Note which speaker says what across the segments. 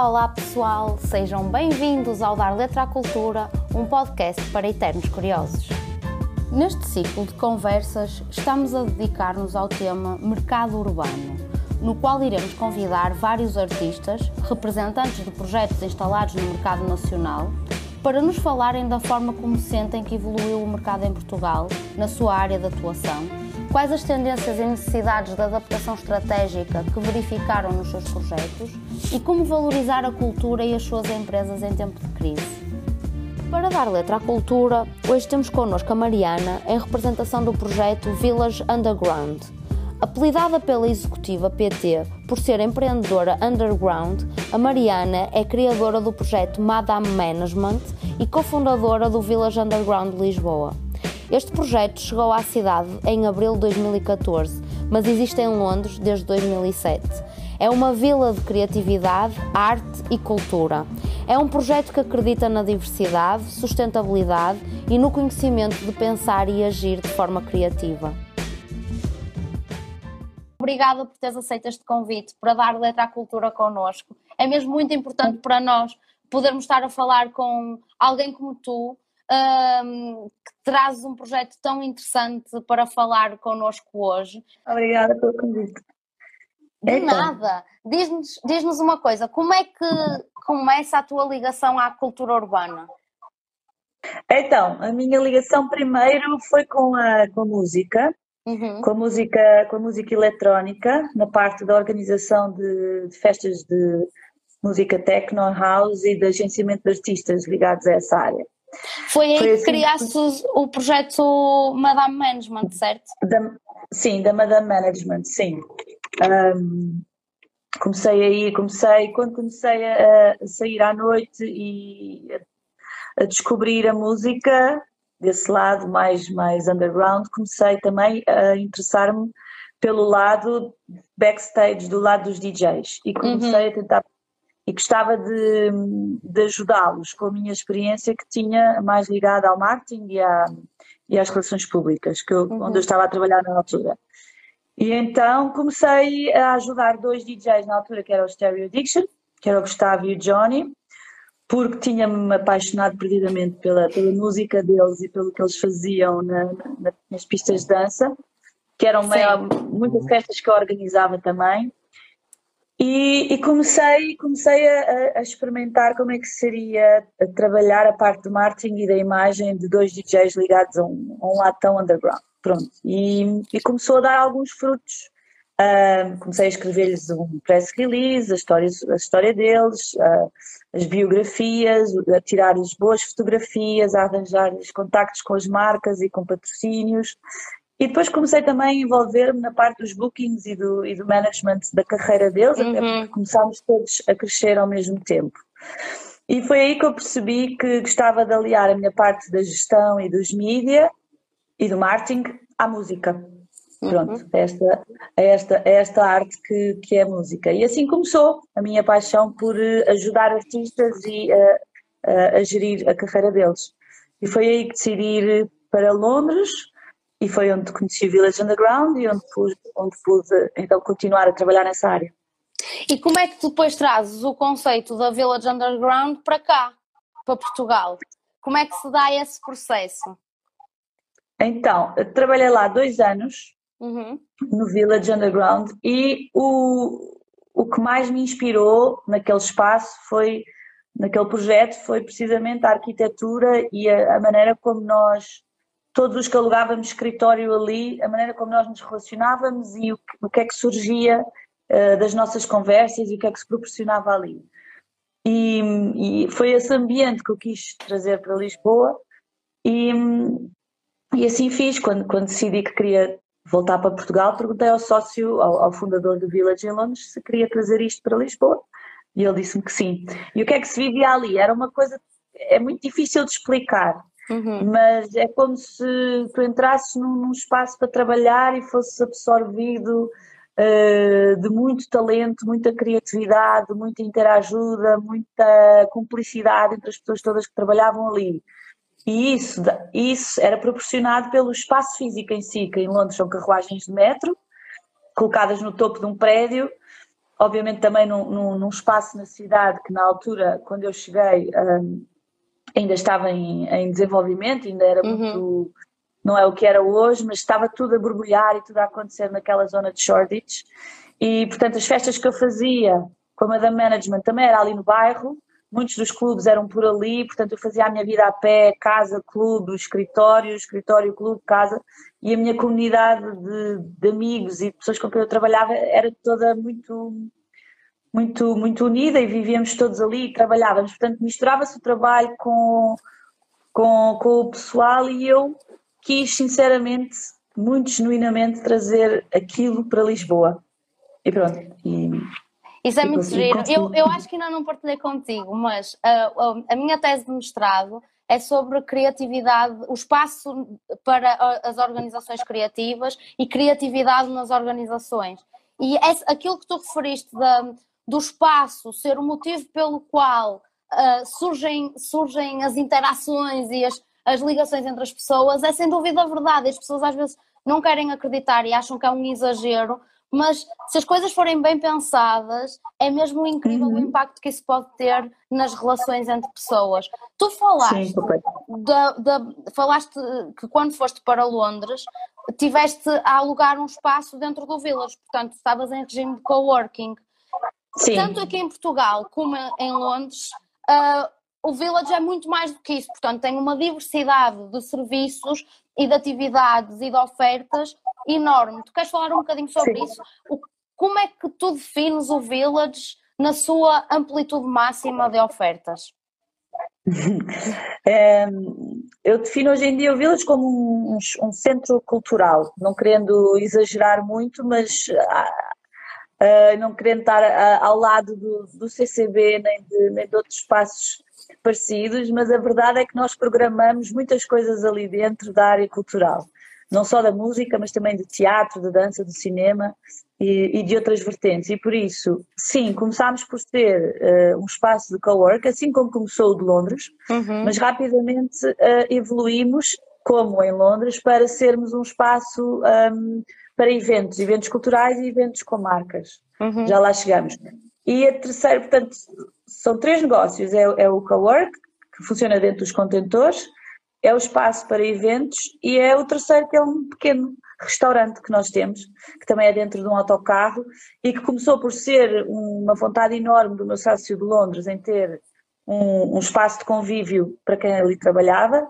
Speaker 1: Olá, pessoal, sejam bem-vindos ao Dar Letra à Cultura, um podcast para eternos curiosos. Neste ciclo de conversas, estamos a dedicar-nos ao tema Mercado Urbano, no qual iremos convidar vários artistas, representantes de projetos instalados no mercado nacional, para nos falarem da forma como sentem que evoluiu o mercado em Portugal, na sua área de atuação Quais as tendências e necessidades de adaptação estratégica que verificaram nos seus projetos e como valorizar a cultura e as suas empresas em tempo de crise? Para dar letra à cultura, hoje temos connosco a Mariana em representação do projeto Village Underground. Apelidada pela executiva PT por ser empreendedora underground, a Mariana é criadora do projeto Madame Management e cofundadora do Village Underground Lisboa. Este projeto chegou à cidade em abril de 2014, mas existe em Londres desde 2007. É uma vila de criatividade, arte e cultura. É um projeto que acredita na diversidade, sustentabilidade e no conhecimento de pensar e agir de forma criativa. Obrigada por teres aceito este convite para dar letra à cultura connosco. É mesmo muito importante para nós podermos estar a falar com alguém como tu, um, que trazes um projeto tão interessante para falar connosco hoje.
Speaker 2: Obrigada pelo convite.
Speaker 1: De então. nada. Diz-nos diz uma coisa, como é que começa a tua ligação à cultura urbana?
Speaker 2: Então, a minha ligação primeiro foi com a, com a música, uhum. com, a música com a música eletrónica, na parte da organização de, de festas de música techno, house e de agenciamento de artistas ligados a essa área.
Speaker 1: Foi aí Foi que assim, criaste o projeto Madame Management, certo?
Speaker 2: Da, sim, da Madame Management, sim. Um, comecei aí, comecei, quando comecei a, a sair à noite e a, a, descobrir a música desse lado mais, mais underground, comecei também a interessar-me pelo lado backstage, do lado dos DJs e comecei uhum. a tentar e gostava de, de ajudá-los com a minha experiência que tinha mais ligada ao marketing e, à, e às relações públicas, que eu, uhum. onde eu estava a trabalhar na altura. E então comecei a ajudar dois DJs na altura, que era o Stereo Addiction, que era o Gustavo e o Johnny, porque tinha-me apaixonado perdidamente pela, pela música deles e pelo que eles faziam na, na, nas pistas de dança, que eram meio, muitas festas que eu organizava também. E, e, comecei, comecei a, a, experimentar como é que seria trabalhar a parte do marketing e da imagem de dois DJs ligados a um, a um lado tão underground. Pronto. E, e começou a dar alguns frutos. Uh, comecei a escrever-lhes um press release, a história, a história deles, uh, as biografias, a tirar as boas fotografias, a arranjar os contactos com as marcas e com patrocínios. E depois comecei também a envolver-me na parte dos bookings e do, e do management da carreira deles, uhum. até porque começámos todos a crescer ao mesmo tempo. E foi aí que eu percebi que gostava de aliar a minha parte da gestão e dos mídia e do marketing à música. Pronto, uhum. esta, esta, esta arte que, que é a música. E assim começou a minha paixão por eh, ajudar artistas e uh, uh, a gerir a carreira deles. E foi aí que decidi ir para Londres, e foi onde conheci o Village Underground e onde pude, onde pude então continuar a trabalhar nessa área.
Speaker 1: E como é que depois trazes o conceito da Village Underground para cá, para Portugal? Como é que se dá esse processo?
Speaker 2: Então, trabalhei lá dois anos uhum. no Village Underground e o, o que mais me inspirou naquele espaço foi, naquele projeto, foi precisamente a arquitetura e a, a maneira como nós todos os que alugávamos escritório ali, a maneira como nós nos relacionávamos e o que, o que é que surgia uh, das nossas conversas e o que é que se proporcionava ali. E, e, foi esse ambiente que eu quis trazer para Lisboa e, e assim fiz, quando, quando decidi que queria voltar para Portugal, perguntei ao sócio, ao, ao fundador do Village em Londres, se queria trazer isto para Lisboa e ele disse-me que sim. E o que é que se vivia ali? Era uma coisa, é muito difícil de explicar, Uhum. Mas é como se tu entrasses num, num, espaço para trabalhar e fosses absorvido uh, de muito talento, muita criatividade, muita interajuda, muita cumplicidade entre as pessoas todas que trabalhavam ali. E isso, isso era proporcionado pelo espaço físico em si, que em Londres são carruagens de metro, colocadas no topo de um prédio, obviamente também num, num, num, espaço na cidade que na altura, quando eu cheguei, um, ainda estava em, em, desenvolvimento, ainda era uhum. muito, não é o que era hoje, mas estava tudo a borbulhar e tudo a acontecer naquela zona de Shoreditch. E, portanto, as festas que eu fazia com a Madame Management também era ali no bairro, muitos dos clubes eram por ali, portanto eu fazia a minha vida a pé, casa, clube, escritório, escritório, clube, casa, e a minha comunidade de, de amigos e de pessoas com quem eu trabalhava era toda muito muito muito unida e vivíamos todos ali e trabalhávamos, portanto misturava-se o trabalho com, com, com o pessoal e eu quis sinceramente, muito genuinamente trazer aquilo para Lisboa. E pronto, e
Speaker 1: isso é muito giro. Eu, eu acho que ainda não partilhei contigo, mas uh, a minha tese de mestrado é sobre criatividade, o espaço para as organizações criativas e criatividade nas organizações. E é aquilo que tu referiste da, do espaço ser o motivo pelo qual uh, surgem, surgem as interações e as, as ligações entre as pessoas é sem dúvida verdade. As pessoas às vezes não querem acreditar e acham que é um exagero, mas se as coisas forem bem pensadas, é mesmo incrível uhum. o impacto que isso pode ter nas relações entre pessoas. Tu falaste, Sim, da, da, falaste que quando foste para Londres tiveste a alugar um espaço dentro do Village, portanto estavas em regime de coworking. Sim. Tanto aqui em Portugal como em Londres, uh, o Village é muito mais do que isso, portanto tem uma diversidade de serviços e de atividades e de ofertas enorme. Tu queres falar um bocadinho sobre Sim. isso? O, como é que tu defines o Village na sua amplitude máxima de ofertas?
Speaker 2: É, eu defino hoje em dia o Village como um, um, centro cultural, não querendo exagerar muito, mas uh, não querendo estar uh, ao lado do, do CCB nem de, nem de outros espaços parecidos, mas a verdade é que nós programamos muitas coisas ali dentro da área cultural não só da música, mas também de teatro, de dança, de cinema e, e de outras vertentes. E por isso, sim, começámos por ser uh, um espaço de co-work, assim como começou o de Londres, uhum. mas rapidamente uh, evoluímos, como em Londres, para sermos um espaço um, para eventos, eventos culturais e eventos com marcas. Uhum. Já lá chegamos. E a terceira, portanto, são três negócios: é, é o co-work, que funciona dentro dos contentores, é o espaço para eventos e é o terceiro que é um pequeno restaurante que nós temos, que também é dentro de um autocarro e que começou por ser uma vontade enorme do meu sócio de Londres em ter um, um espaço de convívio para quem ali trabalhava,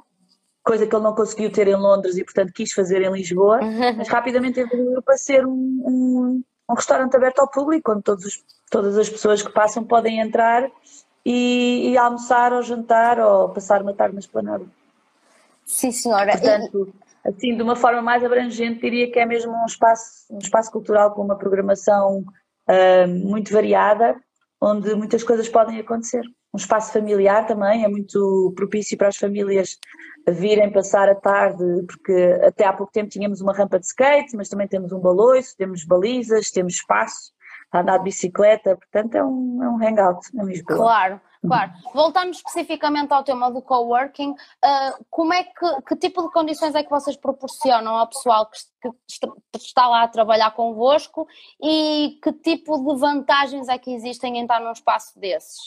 Speaker 2: coisa que ele não conseguiu ter em Londres e portanto quis fazer em Lisboa, mas rapidamente evoluiu para ser um, um, um restaurante aberto ao público, onde todos os, todas as pessoas que passam podem entrar e, e almoçar ou jantar ou passar uma tarde na esplanada.
Speaker 1: Sim, senhora.
Speaker 2: Portanto, assim, de uma forma mais abrangente, diria que é mesmo um espaço, um espaço cultural com uma programação uh, muito variada, onde muitas coisas podem acontecer. Um espaço familiar também é muito propício para as famílias virem passar a tarde, porque até há pouco tempo tínhamos uma rampa de skate, mas também temos um baloiço, temos balizas, temos espaço para andar de bicicleta, portanto é um, é um hangout em Lisboa.
Speaker 1: Claro. Claro. Voltando especificamente ao tema do coworking, uh, como é que, que tipo de condições é que vocês proporcionam ao pessoal que, que está lá a trabalhar convosco e que tipo de vantagens é que existem em estar num espaço desses?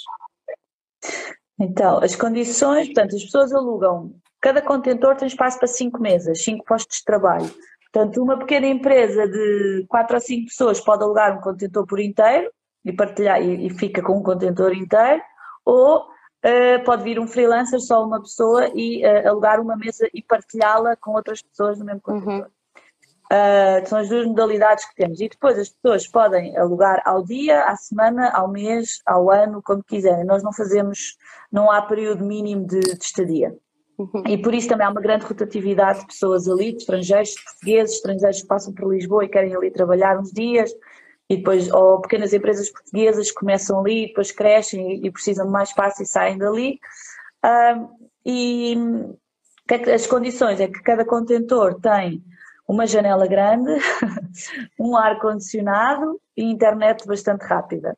Speaker 2: Então, as condições, portanto, as pessoas alugam, cada contentor tem espaço para cinco mesas, cinco postos de trabalho. Portanto, uma pequena empresa de quatro ou cinco pessoas pode alugar um contentor por inteiro e partilhar e, e fica com um contentor inteiro ou uh, pode vir um freelancer, só uma pessoa, e uh, alugar uma mesa e partilhá-la com outras pessoas no mesmo computador. Uhum. Uh, são as duas modalidades que temos. E depois as pessoas podem alugar ao dia, à semana, ao mês, ao ano, como quiserem. Nós não fazemos, não há período mínimo de, de estadia. E por isso também há uma grande rotatividade de pessoas ali, de estrangeiros, de portugueses, estrangeiros que passam por Lisboa e querem ali trabalhar uns dias, e depois, ou pequenas empresas portuguesas começam ali, depois crescem e, e precisam de mais espaço e saem dali. e é as condições é que cada contentor tem uma janela grande, um ar-condicionado e internet bastante rápida.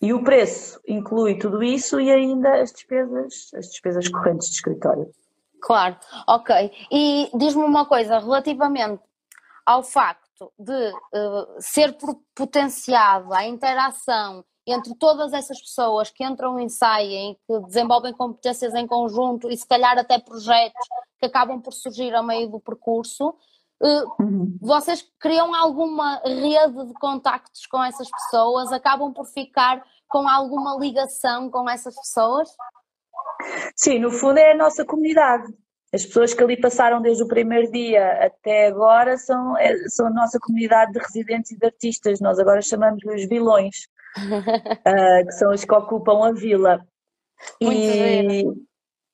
Speaker 2: E o preço inclui tudo isso e ainda as despesas, as despesas correntes de escritório.
Speaker 1: Claro, ok. E diz-me uma coisa, relativamente ao facto de uh, ser potenciado a interação entre todas essas pessoas que entram e saem, que desenvolvem competências em conjunto e se calhar até projetos que acabam por surgir a meio do percurso, uhum. vocês criam alguma rede de contactos com essas pessoas, acabam por ficar com alguma ligação com essas pessoas?
Speaker 2: Sim, no fundo é a nossa comunidade. As pessoas que ali passaram desde o primeiro dia até agora são, é, são a nossa comunidade de residentes e de artistas. Nós agora chamamos-lhes vilões, uh, que são os que ocupam a vila.
Speaker 1: Muito e,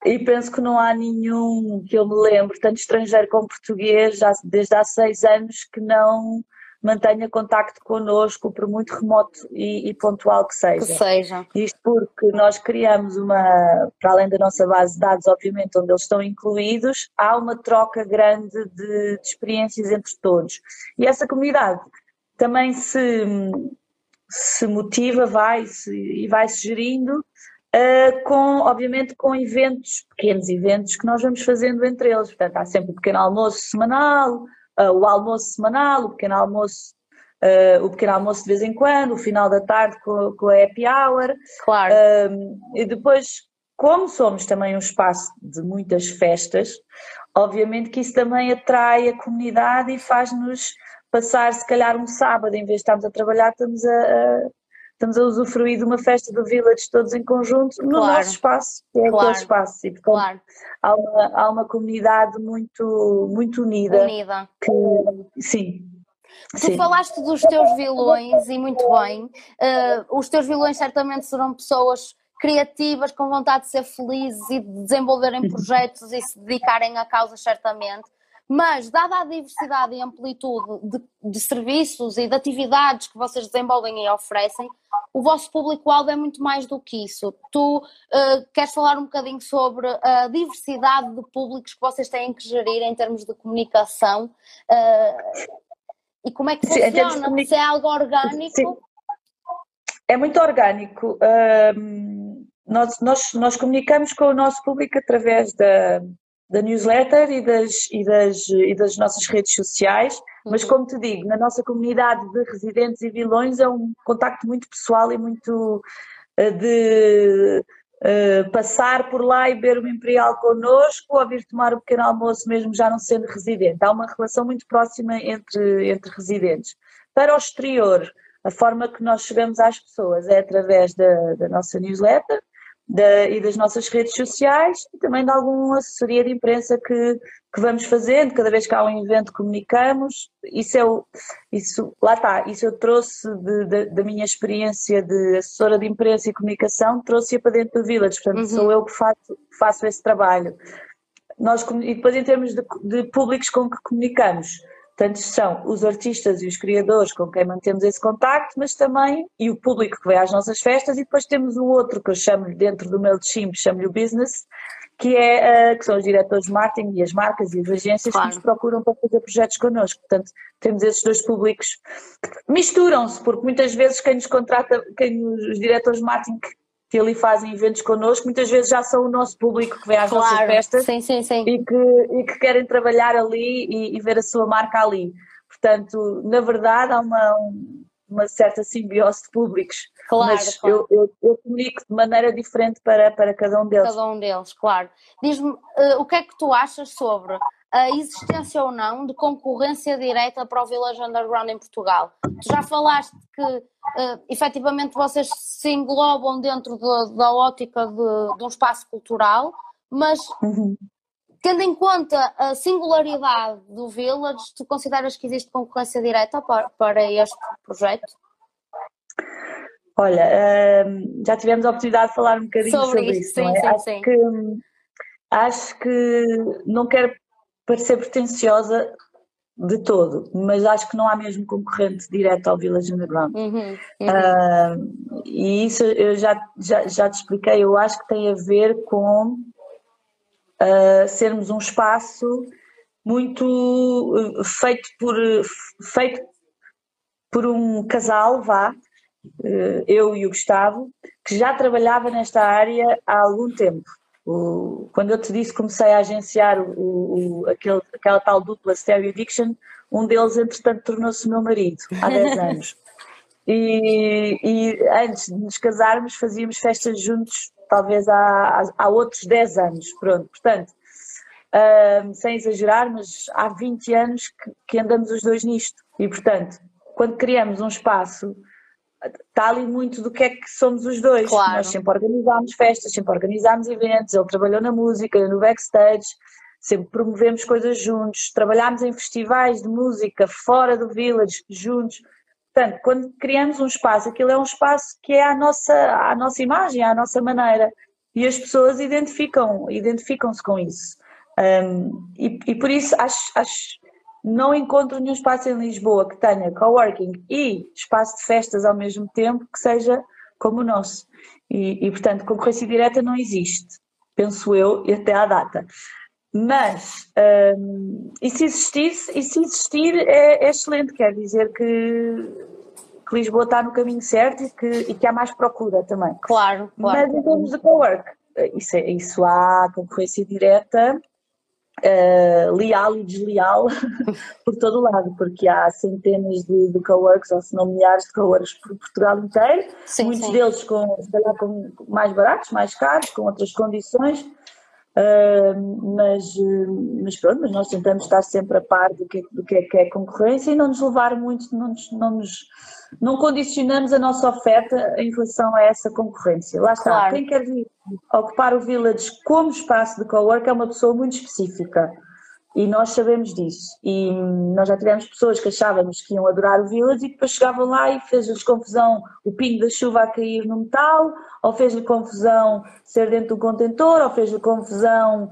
Speaker 2: e penso que não há nenhum que eu me lembre, tanto estrangeiro como português, já desde há seis anos, que não mantenha contacto connosco, por muito remoto e, e, pontual que seja.
Speaker 1: Que seja.
Speaker 2: Isto porque nós criamos uma, para além da nossa base de dados, obviamente, onde eles estão incluídos, há uma troca grande de, de experiências entre todos. E essa comunidade também se, se motiva, vai -se, e vai-se gerindo Uh, com, obviamente, com eventos, pequenos eventos que nós vamos fazendo entre eles. Portanto, há sempre o pequeno almoço semanal, uh, o almoço semanal, o pequeno almoço, uh, o pequeno almoço de vez em quando, o final da tarde com, com a happy hour.
Speaker 1: Claro.
Speaker 2: e depois, como somos também um espaço de muitas festas, obviamente que isso também atrai a comunidade e faz-nos passar, se calhar, um sábado, em vez de estarmos a trabalhar, estamos a, a estamos a usufruir de uma festa do Village todos em conjunto no claro. nosso espaço, que é claro. aquele espaço. E, portanto, claro. há, uma, há uma comunidade muito, muito unida.
Speaker 1: Unida.
Speaker 2: Que, sim.
Speaker 1: Tu Sim. falaste dos teus vilões e muito bem. Uh, os teus vilões certamente serão pessoas criativas, com vontade de ser felizes e de desenvolverem projetos e se dedicarem a causas, certamente. Mas, dada a diversidade e amplitude de, de, serviços e de atividades que vocês desenvolvem e oferecem, o vosso público-alvo é muito mais do que isso. Tu uh, queres falar um bocadinho sobre a diversidade de públicos que vocês têm que gerir em termos de comunicação uh, e como é que Sim, funciona? Comunic... Se é algo orgânico? Sim.
Speaker 2: É muito orgânico. Uh, nós, nós, nós comunicamos com o nosso público através da da newsletter e das, e das, e das nossas redes sociais, mas uhum. como te digo, na nossa comunidade de residentes e vilões é um contacto muito pessoal e muito uh, de uh, passar por lá e beber uma imperial connosco ou vir tomar o um pequeno almoço mesmo já não sendo residente. Há uma relação muito próxima entre, entre residentes. Para o exterior, a forma que nós chegamos às pessoas é através da, da nossa newsletter, da, e das nossas redes sociais e também de alguma assessoria de imprensa que, que vamos fazendo, cada vez que há um evento comunicamos, isso é o, isso, lá está, isso eu trouxe de, de, da minha experiência de assessora de imprensa e comunicação, trouxe-a para dentro do Village, portanto uhum. sou eu que faço, faço esse trabalho. Nós, e depois em termos de, de públicos com que comunicamos, Portanto, são os artistas e os criadores com quem mantemos esse contacto, mas também, e o público que vem às nossas festas, e depois temos o outro que eu chamo dentro do meu time, chamo-lhe o business, que, é, uh, que são os diretores de marketing e as marcas e as agências claro. que nos procuram para fazer projetos connosco. Portanto, temos esses dois públicos que misturam-se, porque muitas vezes quem nos contrata, quem os diretores de marketing que ali fazem eventos connosco, muitas vezes já são o nosso público que vem às claro, nossas festas
Speaker 1: sim, sim, sim.
Speaker 2: E, que, e que querem trabalhar ali e, e, ver a sua marca ali. Portanto, na verdade, há uma, uma certa simbiose de públicos.
Speaker 1: Claro,
Speaker 2: mas
Speaker 1: claro.
Speaker 2: Eu, eu, eu, comunico de maneira diferente para, para cada um deles.
Speaker 1: Cada um deles, claro. Diz-me, uh, o que é que tu achas sobre a existência ou não de concorrência direta para o Village Underground em Portugal. Tu já falaste que uh, efetivamente vocês se englobam dentro de, da ótica de, de, um espaço cultural, mas uhum. tendo em conta a singularidade do Village, tu consideras que existe concorrência direta para, para este projeto?
Speaker 2: Olha, uh, já tivemos a oportunidade de falar um bocadinho sobre, sobre isso.
Speaker 1: Sim,
Speaker 2: é?
Speaker 1: sim,
Speaker 2: acho
Speaker 1: sim.
Speaker 2: Que, acho que não quero parecer pretenciosa de todo, mas acho que não há mesmo concorrente direto ao Village Underground.
Speaker 1: Uhum, uhum.
Speaker 2: Uh, e isso eu já, já, já te expliquei, eu acho que tem a ver com uh, sermos um espaço muito uh, feito por feito por um casal, vá, eu e o Gustavo, que já trabalhava nesta área há algum tempo. O, quando eu te disse comecei a agenciar o, o, aquele, aquela tal dupla Stereo Addiction, um deles, entretanto, tornou-se meu marido há 10 anos. E, e, antes de nos casarmos, fazíamos festas juntos, talvez há, há outros 10 anos. Pronto, portanto, uh, sem exagerar, mas há 20 anos que, que andamos os dois nisto. E, portanto, quando criamos um espaço está ali muito do que é que somos os dois.
Speaker 1: Claro.
Speaker 2: Nós sempre organizámos festas, sempre organizámos eventos, ele trabalhou na música, no backstage, sempre promovemos coisas juntos, trabalhámos em festivais de música fora do village juntos. Portanto, quando criamos um espaço, aquilo é um espaço que é a nossa, a nossa imagem, a nossa maneira. E as pessoas identificam, identificam-se com isso. Um, e, e, por isso acho, acho não encontro nenhum espaço em Lisboa que tenha coworking e espaço de festas ao mesmo tempo que seja como o nosso. E, e portanto, concorrência direta não existe, penso eu, e até à data. Mas, um, e se existisse, e se existir é, é excelente, quer dizer que, que, Lisboa está no caminho certo e que, e que há mais procura também.
Speaker 1: Claro, claro.
Speaker 2: Mas em termos de cowork, isso, é, isso há concorrência direta uh, leal e desleal por todo o lado, porque há centenas de, de coworks, ou se não milhares de coworks por Portugal inteiro, sim, muitos sim. deles com, se calhar, com mais baratos, mais caros, com outras condições, uh, mas, mas pronto, mas nós tentamos estar sempre a par do que, do que, é, que é concorrência e não nos levar muito, não nos, não nos não condicionamos a nossa oferta em relação a essa concorrência. Lá está, claro. quem quer vir ocupar o Village como espaço de cowork é uma pessoa muito específica e nós sabemos disso. E nós já tivemos pessoas que achávamos que iam adorar o Village e depois chegavam lá e fez-lhes confusão o pingo da chuva a cair no metal, ou fez-lhe confusão ser dentro do contentor, ou fez-lhe confusão,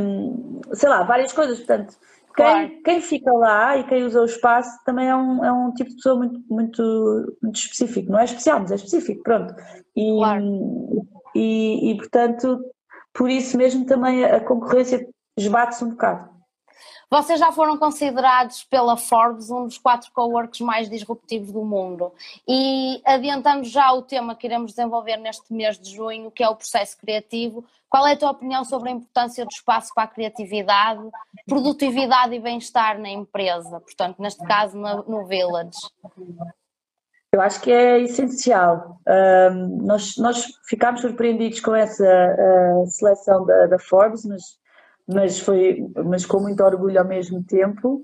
Speaker 2: hum, sei lá, várias coisas. Portanto, Claro. Quem, quem, fica lá e quem usa o espaço também é um, é um tipo de pessoa muito, muito, muito específico. Não é especial, mas é específico, pronto. E, claro. e, e, portanto, por isso mesmo também a concorrência esbate-se um bocado.
Speaker 1: Vocês já foram considerados pela Forbes um dos quatro coworks mais disruptivos do mundo e adiantamos já o tema que iremos desenvolver neste mês de junho, que é o processo criativo. Qual é a tua opinião sobre a importância do espaço para a criatividade, produtividade e bem-estar na empresa? Portanto, neste caso, no, no Village.
Speaker 2: Eu acho que é essencial. Um, nós, nós ficámos surpreendidos com essa uh, seleção da, da Forbes, mas mas, foi, mas com muito orgulho ao mesmo tempo.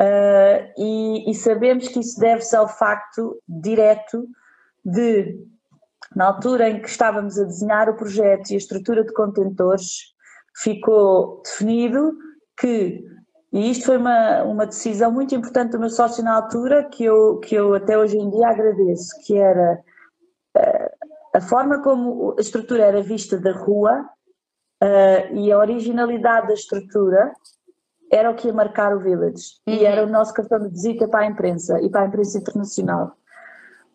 Speaker 2: Uh, e, e, sabemos que isso deve-se ao facto direto de, na altura em que estávamos a desenhar o projeto e a estrutura de contentores, ficou definido que, e isto foi uma, uma decisão muito importante do meu sócio na altura, que eu, que eu até hoje em dia agradeço, que era uh, a forma como a estrutura era vista da rua Uh, e a originalidade da estrutura era o que ia marcar o Village uhum. e era o nosso cartão de visita para a imprensa e para a imprensa internacional.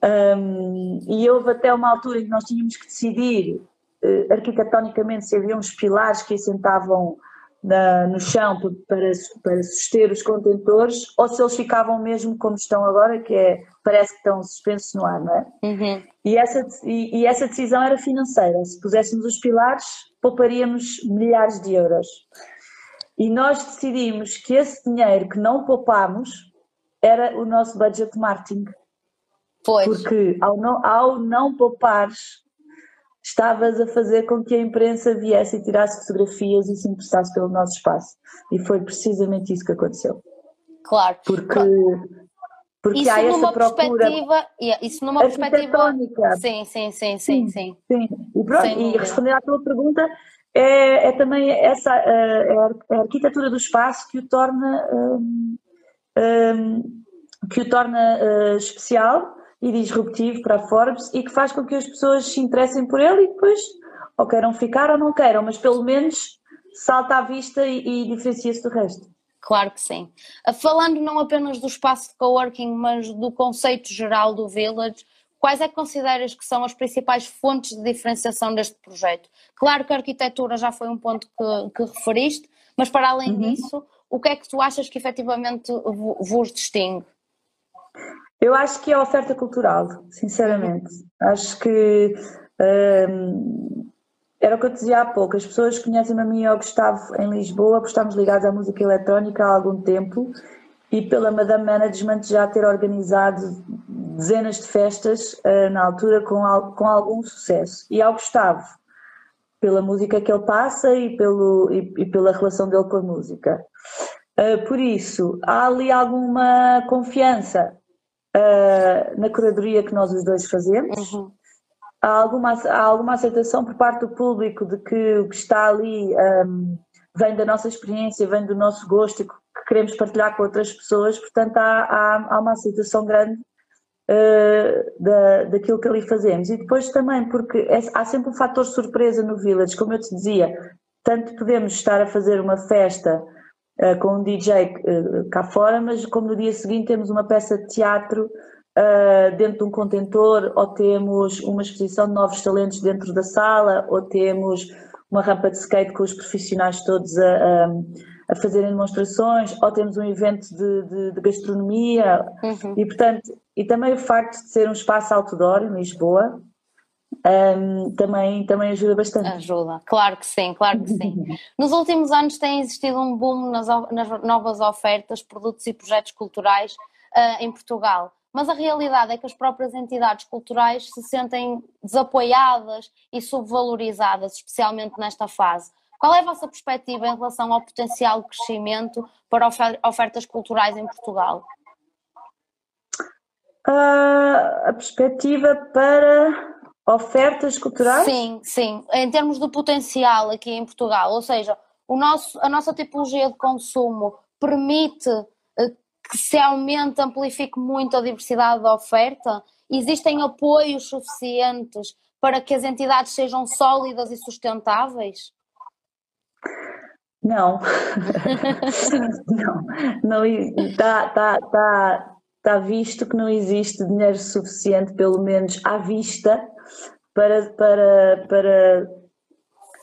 Speaker 2: Um, e houve até uma altura em que nós tínhamos que decidir uh, arquitetonicamente se havia uns pilares que assentavam na, no chão para, para suster os contentores ou se eles ficavam mesmo como estão agora, que é, parece que estão suspensos no ar, não é?
Speaker 1: Uhum.
Speaker 2: E, essa, e, e, essa decisão era financeira. Se puséssemos os pilares, pouparíamos milhares de euros. E nós decidimos que esse dinheiro que não poupámos era o nosso budget marketing.
Speaker 1: Pois.
Speaker 2: Porque ao não, ao não poupares, estavas a fazer com que a imprensa viesse e tirasse fotografias e se interessasse pelo nosso espaço. E foi precisamente isso que aconteceu.
Speaker 1: Claro.
Speaker 2: Porque, porque
Speaker 1: isso
Speaker 2: há essa
Speaker 1: numa
Speaker 2: procura.
Speaker 1: Perspectiva, isso numa perspectiva. Sim, sim, sim, sim, sim.
Speaker 2: sim. E, pronto, e responder à tua pergunta, é, é também essa é a arquitetura do espaço que o torna, um, um, que o torna uh, especial e disruptivo para a Forbes e que faz com que as pessoas se interessem por ele e depois ou queiram ficar ou não queiram, mas pelo menos salta à vista e, e diferencia-se do resto.
Speaker 1: Claro que sim. Ah, falando não apenas do espaço de coworking, mas do conceito geral do Village, quais é que consideras que são as principais fontes de diferenciação deste projeto? Claro que a arquitetura já foi um ponto que, que referiste, mas para além uhum. disso, o que é que tu achas que efetivamente vos distingue?
Speaker 2: Eu acho que é a oferta cultural, sinceramente. Acho que hum, era o que eu dizia há pouco, as pessoas conhecem-me a mim e ao Gustavo em Lisboa, porque estamos ligados à música eletrónica há algum tempo e pela Madame Management já ter organizado dezenas de festas uh, na altura com, com algum sucesso. E ao Gustavo, pela música que ele passa e, pelo, e, e pela relação dele com a música. Uh, por isso, há ali alguma confiança uh, na curadoria que nós os dois fazemos. Uhum. Há, alguma, há alguma aceitação por parte do público de que o que está ali um, vem da nossa experiência, vem do nosso gosto e que queremos partilhar com outras pessoas, portanto há, há, há uma aceitação grande uh, da, daquilo que ali fazemos. E depois também, porque é, há sempre um fator surpresa no Village, como eu te dizia, tanto podemos estar a fazer uma festa uh, com um DJ uh, eh, cá fora, mas como no dia seguinte temos uma peça de teatro dentro de um contentor, ou temos uma exposição de novos talentos dentro da sala, ou temos uma rampa de skate com os profissionais todos a, a a fazerem demonstrações, ou temos um evento de, de, de gastronomia, uhum. e portanto, e também o facto de ser um espaço outdoor em Lisboa, um, também, também ajuda bastante.
Speaker 1: Ajuda, claro que sim, claro que sim. Nos últimos anos tem existido um boom nas, nas novas ofertas, produtos e projetos culturais uh, em Portugal, mas a realidade é que as próprias entidades culturais se sentem desapoiadas e subvalorizadas, especialmente nesta fase. Qual é a vossa perspectiva em relação ao potencial crescimento para ofertas culturais em Portugal?
Speaker 2: Uh, a perspectiva para ofertas culturais?
Speaker 1: Sim, sim. Em termos de potencial aqui em Portugal, ou seja, o nosso, a nossa tipologia de consumo permite que se aumente, amplifique muito a diversidade da oferta? Existem apoios suficientes para que as entidades sejam sólidas e sustentáveis?
Speaker 2: Não, não, não está tá, tá, tá visto que não existe dinheiro suficiente, pelo menos à vista, para, para, para,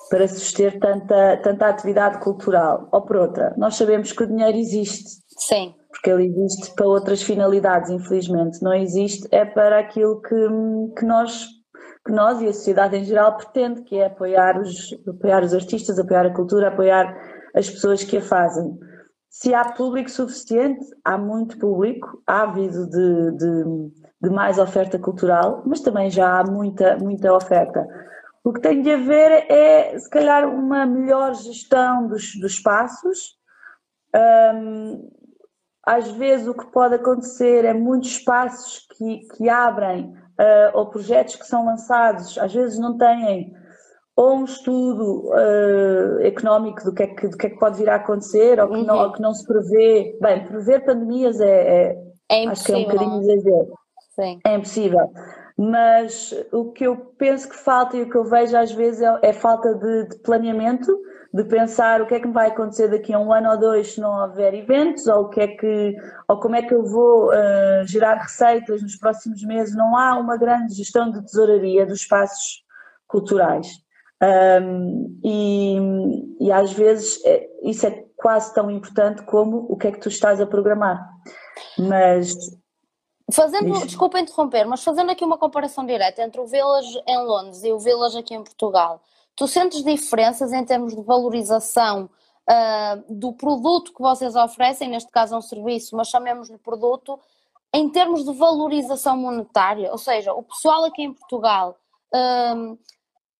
Speaker 2: para suster tanta, tanta atividade cultural. Ou por outra, nós sabemos que o dinheiro existe.
Speaker 1: Sim.
Speaker 2: Porque ele existe para outras finalidades, infelizmente. Não existe, é para aquilo que, que nós que nós e a sociedade em geral pretende, que é apoiar os, apoiar os artistas, apoiar a cultura, apoiar as pessoas que a fazem. Se há público suficiente, há muito público ávido de, de, de mais oferta cultural, mas também já há muita, muita oferta. O que tem de haver é, se calhar, uma melhor gestão dos, dos espaços. Um, às vezes o que pode acontecer é muitos espaços que, que abrem uh, ou projetos que são lançados, às vezes não têm ou um estudo uh, económico do que, é que, do que é que pode vir a acontecer ou que, uhum. não, ou que não se prevê. Bem, prever pandemias é, é,
Speaker 1: é acho que é um
Speaker 2: bocadinho exagero.
Speaker 1: Sim.
Speaker 2: É impossível. Mas o que eu penso que falta e o que eu vejo às vezes é, é falta de, de planeamento de pensar o que é que me vai acontecer daqui a um ano ou dois se não houver eventos, ou o que é que, ou como é que eu vou uh, gerar receitas nos próximos meses. Não há uma grande gestão de tesouraria dos espaços culturais. Um, e, e, às vezes é, isso é quase tão importante como o que é que tu estás a programar. Mas.
Speaker 1: Fazendo, Isso. desculpa interromper, mas fazendo aqui uma comparação direta entre o Village em Londres e o Village aqui em Portugal, Tu sentes diferenças em termos de valorização uh, do produto que vocês oferecem, neste caso é um serviço, mas chamemos-lhe produto, em termos de valorização monetária? Ou seja, o pessoal aqui em Portugal uh,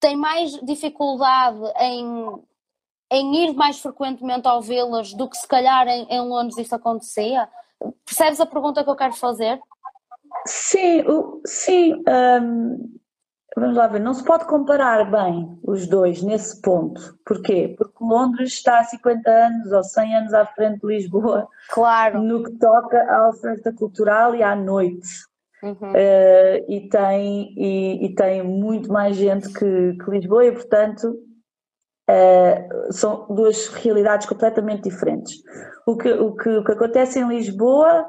Speaker 1: tem mais dificuldade em, em ir mais frequentemente ao Village do que se calhar em, em Londres isso acontecia? Percebes a pergunta que eu quero fazer?
Speaker 2: Sim, sim. Um, Vamos lá ver, não se pode comparar bem os dois nesse ponto. Porquê? Porque Londres está há 50 anos ou 100 anos à frente de Lisboa.
Speaker 1: Claro.
Speaker 2: No que toca à oferta cultural e à noite. Uhum. Uh, e, tem, e, e, tem muito mais gente que, que Lisboa e, portanto, uh, são duas realidades completamente diferentes. O que, o, que, o que acontece em Lisboa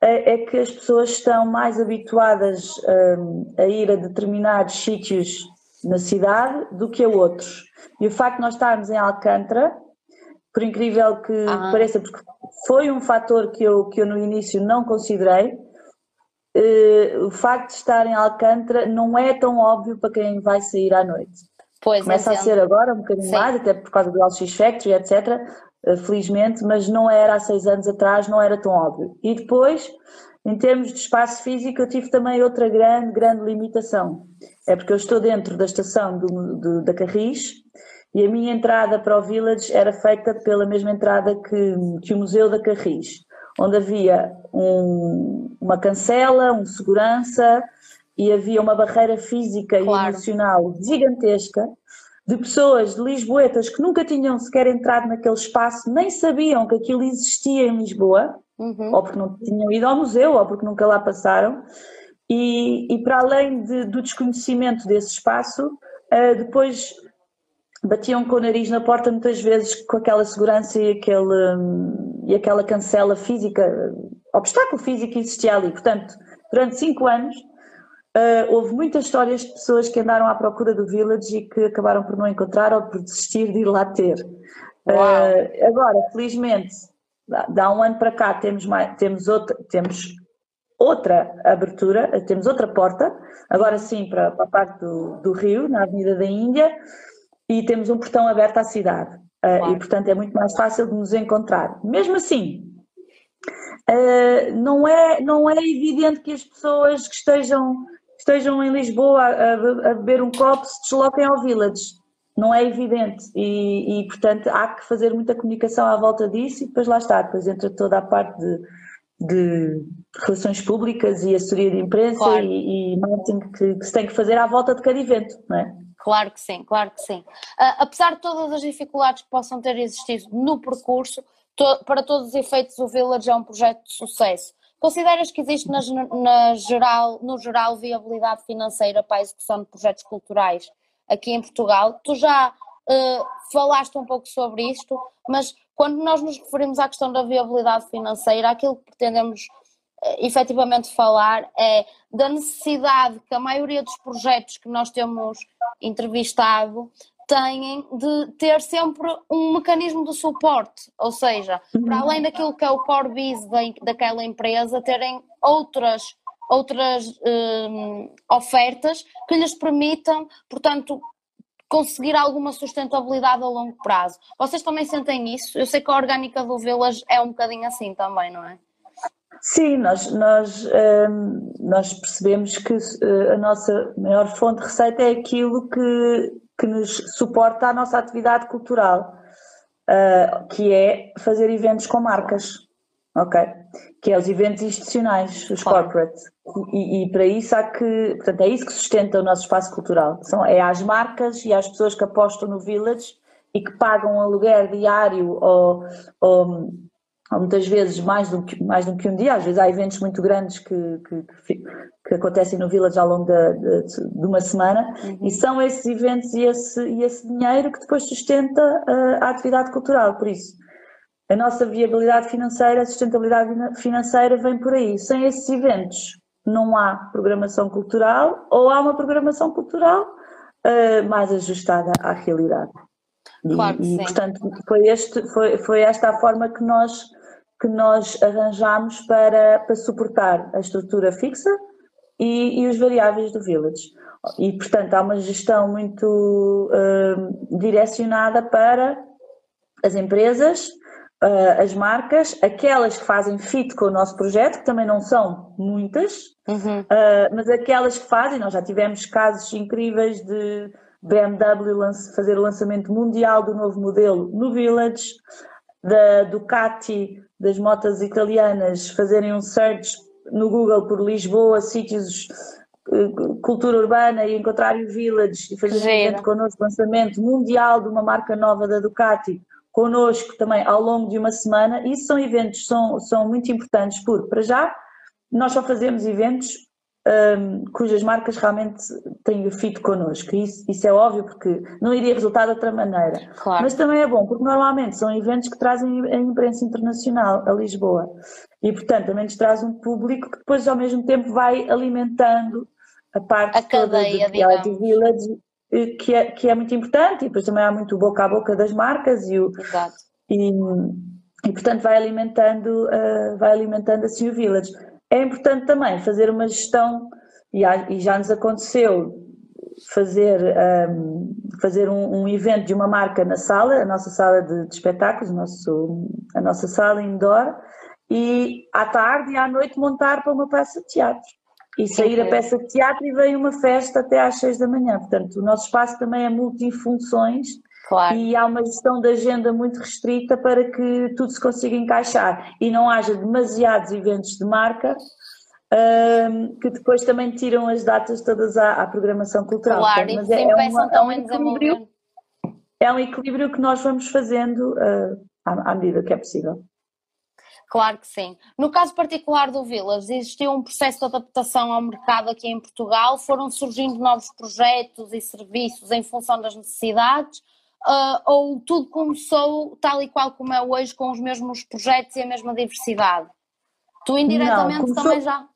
Speaker 2: é, é que as pessoas estão mais habituadas um, a ir a determinados sítios na cidade do que a outros. E o facto de nós estarmos em Alcântara, por incrível que ah. pareça, porque foi um fator que eu, que eu no início não considerei, uh, o facto de estar em Alcântara não é tão óbvio para quem vai sair à noite.
Speaker 1: Pois
Speaker 2: Começa a ser agora um bocadinho Sim. mais, até por causa do LX Factory, etc. uh, felizmente, mas não era há seis anos atrás, não era tão óbvio. E depois, em termos de espaço físico, eu tive também outra grande, grande limitação. É porque eu estou dentro da estação do, do, da Carris e a minha entrada para o Village era feita pela mesma entrada que, que o Museu da Carris, onde havia um, uma cancela, um segurança e havia uma barreira física claro. e emocional gigantesca de pessoas de Lisboetas que nunca tinham sequer entrado naquele espaço, nem sabiam que aquilo existia em Lisboa, uhum. ou porque não tinham ido ao museu, ou porque nunca lá passaram. E, e para além de, do desconhecimento desse espaço, uh, depois batiam com o nariz na porta muitas vezes com aquela segurança e, aquele, um, e aquela cancela física, obstáculo físico que existia ali. Portanto, durante cinco anos Uh, houve muitas histórias de pessoas que andaram à procura do Village e que acabaram por não encontrar ou por desistir de ir lá ter. Uh, agora, felizmente, dá um ano para cá temos, mais, temos, outra, temos outra abertura, temos outra porta, agora sim para, para a parte do, do, Rio, na Avenida da Índia, e temos um portão aberto à cidade. Uh, e portanto é muito mais fácil de nos encontrar. Mesmo assim, não, é, não é evidente que as pessoas que estejam estejam em Lisboa a, a, beber um copo se desloquem ao Village. Não é evidente e, e, portanto, há que fazer muita comunicação à volta disso e depois lá está, depois entra toda a parte de, de relações públicas e assessoria de imprensa claro. e, e marketing que, que, se tem que fazer à volta de cada evento, não é?
Speaker 1: Claro que sim, claro que sim. Uh, apesar de todas as dificuldades que possam ter existido no percurso, to, para todos os efeitos o Village é um projeto de sucesso. Consideras que existe na, geral, no geral viabilidade financeira para a execução de projetos culturais aqui em Portugal? Tu já uh, falaste um pouco sobre isto, mas quando nós nos referimos à questão da viabilidade financeira, aquilo que pretendemos uh, efetivamente falar é da necessidade que a maioria dos projetos que nós temos entrevistado têm de ter sempre um mecanismo de suporte, ou seja, para uhum. além daquilo que é o core biz daquela empresa, terem outras, outras um, ofertas que lhes permitam, portanto, conseguir alguma sustentabilidade a longo prazo. Vocês também sentem isso? Eu sei que a orgânica do Village é um bocadinho assim também, não é?
Speaker 2: Sim, nós, nós, hum, nós percebemos que eh, a nossa maior fonte de receita é aquilo que que nos suporta a nossa atividade cultural, uh, que é fazer eventos com marcas, ok? Que é os eventos institucionais, os corporate. E, e, para isso há que, portanto, é isso que sustenta o nosso espaço cultural. São, é às marcas e às pessoas que apostam no Village e que pagam um aluguer diário ou, ou muitas vezes mais do, que, mais do que um dia, às vezes há eventos muito grandes que, que, que acontecem no Village ao longo de, de, de uma semana uhum. e são esses eventos e esse, e esse dinheiro que depois sustenta a, a atividade cultural, por isso a nossa viabilidade financeira, a sustentabilidade financeira vem por aí. Sem esses eventos não há programação cultural ou há uma programação cultural uh, mais ajustada à realidade.
Speaker 1: Claro
Speaker 2: e,
Speaker 1: e
Speaker 2: portanto, foi, este, foi, foi esta a forma que nós que nós arranjamos para, para suportar a estrutura fixa e, e os variáveis do Village. E, portanto, há uma gestão muito uh, direcionada para as empresas, uh, as marcas, aquelas que fazem fit com o nosso projeto, que também não são muitas, uhum. uh, mas aquelas que fazem, nós já tivemos casos incríveis de BMW fazer o lançamento mundial do novo modelo no Village, da Ducati das motas italianas fazerem um search no Google por Lisboa, sítios, eh, cultura urbana e encontrarem o Village e fazerem um evento connosco, lançamento mundial de uma marca nova da Ducati, connosco também ao longo de uma semana. Isso são eventos, são, são muito importantes, porque para já nós só fazemos eventos um, cujas marcas realmente têm o fit connosco. Isso, isso é óbvio porque não iria resultar de outra maneira. Claro. Mas também é bom, porque normalmente são eventos que trazem a imprensa internacional a Lisboa. E, portanto, também nos traz um público que depois, ao mesmo tempo, vai alimentando a parte
Speaker 1: a cadeia,
Speaker 2: toda Reality Village, eh, que é, que é muito importante. E depois também há muito boca a boca das marcas e o.
Speaker 1: Exato.
Speaker 2: E, e portanto vai alimentando, uh, vai alimentando assim o Village. É importante também fazer uma gestão, e, há, e já nos aconteceu fazer, um, fazer um, um, evento de uma marca na sala, a nossa sala de, de espetáculos, nosso, a nossa sala indoor, e à tarde e à noite montar para uma peça de teatro. E sair a peça de teatro e vem uma festa até às seis da manhã. Portanto, o nosso espaço também é multifunções claro. e há uma gestão de agenda muito restrita para que tudo se consiga encaixar e não haja demasiados eventos de marca um, que depois também tiram as datas todas à, à programação cultural.
Speaker 1: Claro, Mas é, é, uma, é, um equilíbrio,
Speaker 2: é um equilíbrio que nós vamos fazendo uh, à, à medida que é possível.
Speaker 1: Claro que sim. No caso particular do Vilas, existiu um processo de adaptação ao mercado aqui em Portugal? Foram surgindo novos projetos e serviços em função das necessidades? Uh, ou tudo começou tal e qual como é hoje, com os mesmos projetos e a mesma diversidade? Tu indiretamente Não, começou... também já.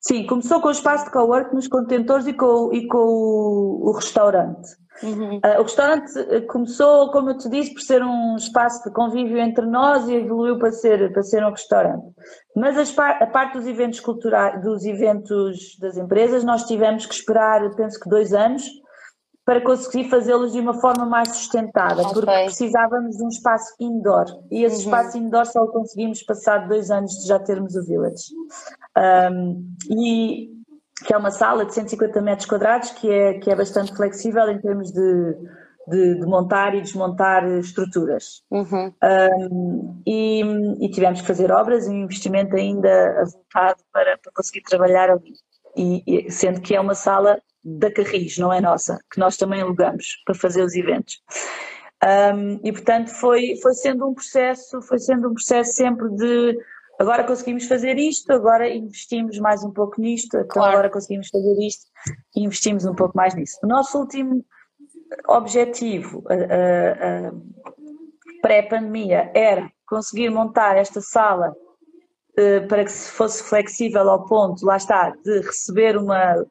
Speaker 2: Sim, começou com o espaço de cowork nos contentores e com, e com o, o restaurante. Uhum. Uh, o restaurante eh, começou, como eu te disse, por ser um espaço de convívio entre nós e evoluiu para ser, para ser um restaurante. Mas a parte dos eventos culturais, dos eventos das empresas, nós tivemos que esperar, penso que dois anos, para conseguir fazê-los de uma forma mais sustentada, okay. porque precisávamos de um espaço indoor e esse uhum. espaço indoor só o conseguimos passar dois anos de já termos o Village. Um, e que é uma sala de 150 metros quadrados que é, que é bastante flexível em termos de, de, de montar e desmontar estruturas. Uhum. Um, e, e, tivemos que fazer obras e um investimento ainda avultado para, para conseguir trabalhar ali. E, e, sendo que é uma sala da Carris, não é nossa, que nós também alugamos para fazer os eventos. Um, e portanto foi, foi sendo um processo, foi sendo um processo sempre de agora conseguimos fazer isto, agora investimos mais um pouco nisto, então claro. agora conseguimos fazer isto e investimos um pouco mais nisso. O nosso último objetivo pré-pandemia era conseguir montar esta sala uh, para que se fosse flexível ao ponto, lá está, de receber uma